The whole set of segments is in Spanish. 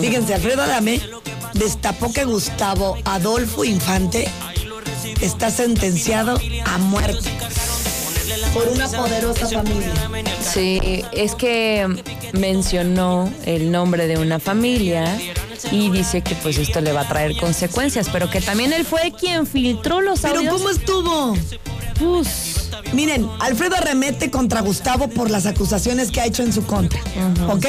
Fíjense, Alfredo Adame destapó que Gustavo Adolfo Infante está sentenciado a muerte por una poderosa familia. Sí, es que mencionó el nombre de una familia y dice que pues esto le va a traer consecuencias, pero que también él fue quien filtró los audios. ¿Pero cómo estuvo? Pues, Miren, Alfredo arremete contra Gustavo por las acusaciones que ha hecho en su contra, ¿ok?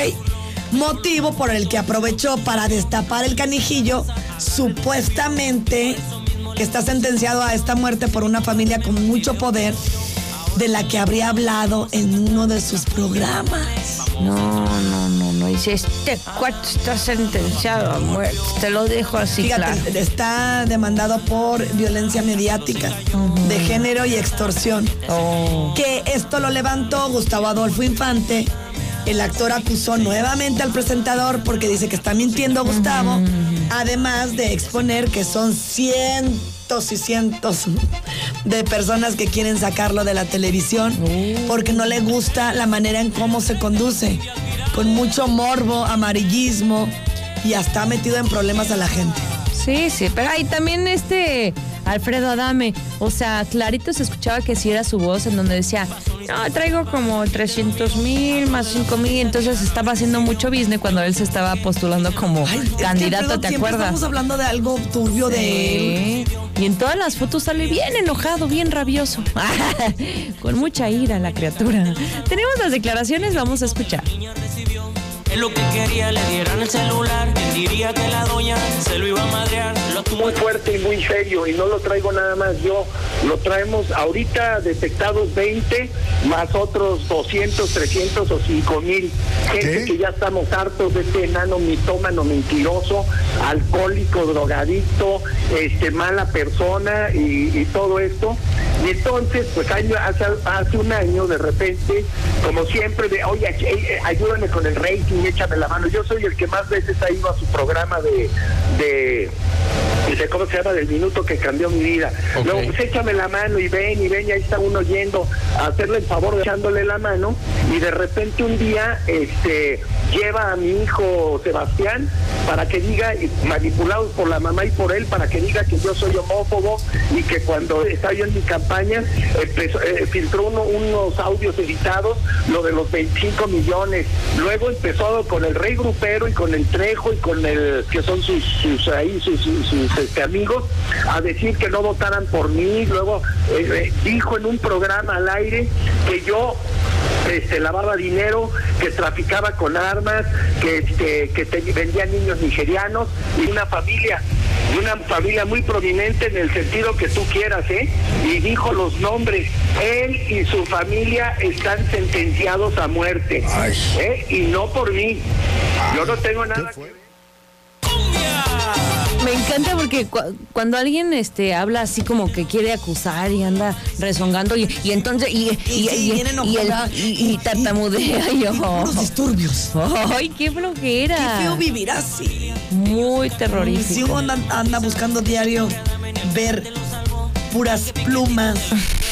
Motivo por el que aprovechó para destapar el canijillo, supuestamente que está sentenciado a esta muerte por una familia con mucho poder, de la que habría hablado en uno de sus programas. no, no, no, no. Dice, este cuarto está sentenciado a muerte. Te lo dejo así Fíjate, claro. está demandado por violencia mediática, de género y extorsión. Oh. que esto lo levantó Gustavo Adolfo Infante. El actor acusó nuevamente al presentador porque dice que está mintiendo Gustavo, además de exponer que son cientos y cientos de personas que quieren sacarlo de la televisión porque no le gusta la manera en cómo se conduce, con mucho morbo, amarillismo y hasta ha metido en problemas a la gente. Sí, sí, pero ahí también este Alfredo Adame, o sea, clarito se escuchaba que sí era su voz en donde decía, no, traigo como 300 mil más 5 mil, entonces estaba haciendo mucho business cuando él se estaba postulando como Ay, es que, candidato, ¿te siempre acuerdas? Estamos hablando de algo turbio de él. Y en todas las fotos sale bien enojado, bien rabioso. Con mucha ira la criatura. Tenemos las declaraciones, vamos a escuchar. Es lo que quería, le dieran el celular. ¿Quién diría que la doña se lo iba a madrear? Lo muy fuerte y muy serio y no lo traigo nada más yo, lo traemos ahorita detectados 20 más otros 200, 300 o 5 mil. Gente ¿Qué? que ya estamos hartos de este enano mitómano mentiroso, alcohólico, drogadicto, este mala persona y, y todo esto. Y entonces, pues año- hace, hace un año de repente, como siempre, de, oye, ay- ay- ayúdame con el rating, échame la mano. Yo soy el que más veces ha ido a su programa de, de dice, ¿cómo se llama? Del minuto que cambió mi vida. Ok. Luego, pues échame la mano y ven y ven, y ahí está uno yendo a hacerle el favor echándole la mano. Y de repente un día, este, lleva a mi hijo Sebastián para que diga, manipulados por la mamá y por él, para que diga que yo soy homófobo y que cuando estaba yo en mi campaña, empezó, eh, filtró uno- unos audios editados, lo de los 25 millones. Luego empezó con el rey grupero y con el Trejo y con el, que son sus, sus ahí, sus, sus- sus, este, amigos, a decir que no votaran por mí. Luego eh, eh, dijo en un programa al aire que yo este, lavaba dinero, que traficaba con armas, que, este, que te- vendía niños nigerianos y una familia, una familia muy prominente en el sentido que tú quieras, ¿eh? Y dijo los nombres. Él y su familia están sentenciados a muerte. ¿eh? Y no por mí. Yo no tengo nada que ver. Me encanta porque cu- cuando alguien este habla así como que quiere acusar y anda rezongando y, y entonces y, y, Y el- tartamudea y yo. Unos disturbios. Ay, qué flojera. Qué feo vivir así. Muy Si terrorífico. uno anda, anda buscando diario ver puras plumas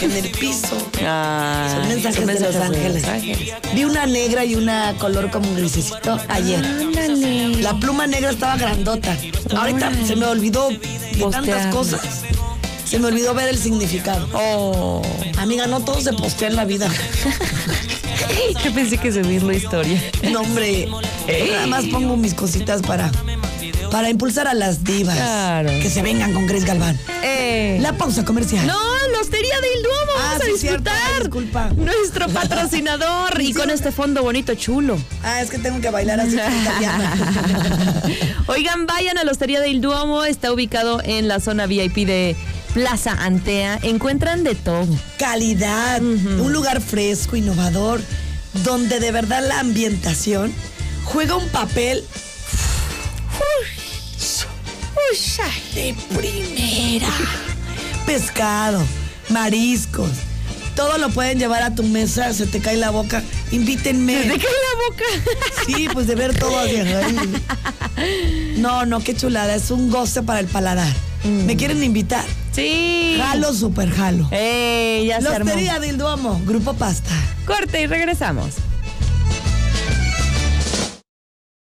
en el piso. Ah, Son mensajes, son de Los Ángeles. Ángeles. Vi una negra y una color como un grisecito ayer. Ándale. La pluma negra estaba grandota. Ahorita se me olvidó de tantas cosas. Se me olvidó ver el significado. Oh. Amiga, no todo se postea en la vida. Yo pensé que subir la historia. No, hombre. Nada más pongo mis cositas para, para impulsar a las divas. Claro. Que se vengan con Grace Galván. Eh. La pausa comercial. No, la Hostería del Duomo, Ah, vamos a sí, disfrutar. disculpa. Nuestro patrocinador y con este fondo bonito chulo. Ah, es que tengo que bailar así. Oigan, vayan a la Hostería del Duomo, está ubicado en la zona VIP de Plaza Antea. Encuentran de todo. Calidad, un lugar fresco, innovador, donde de verdad la ambientación juega un papel de primera. Pescado, mariscos, todo lo pueden llevar a tu mesa, se te cae la boca. Invítenme. ¿De qué la boca? Sí, pues de ver todo así. No, no, qué chulada. Es un goce para el paladar. ¿Me quieren invitar? Sí. Jalo, super jalo. ¡Eh! Ya se La armó. Del Duomo, Grupo Pasta. Corte y regresamos.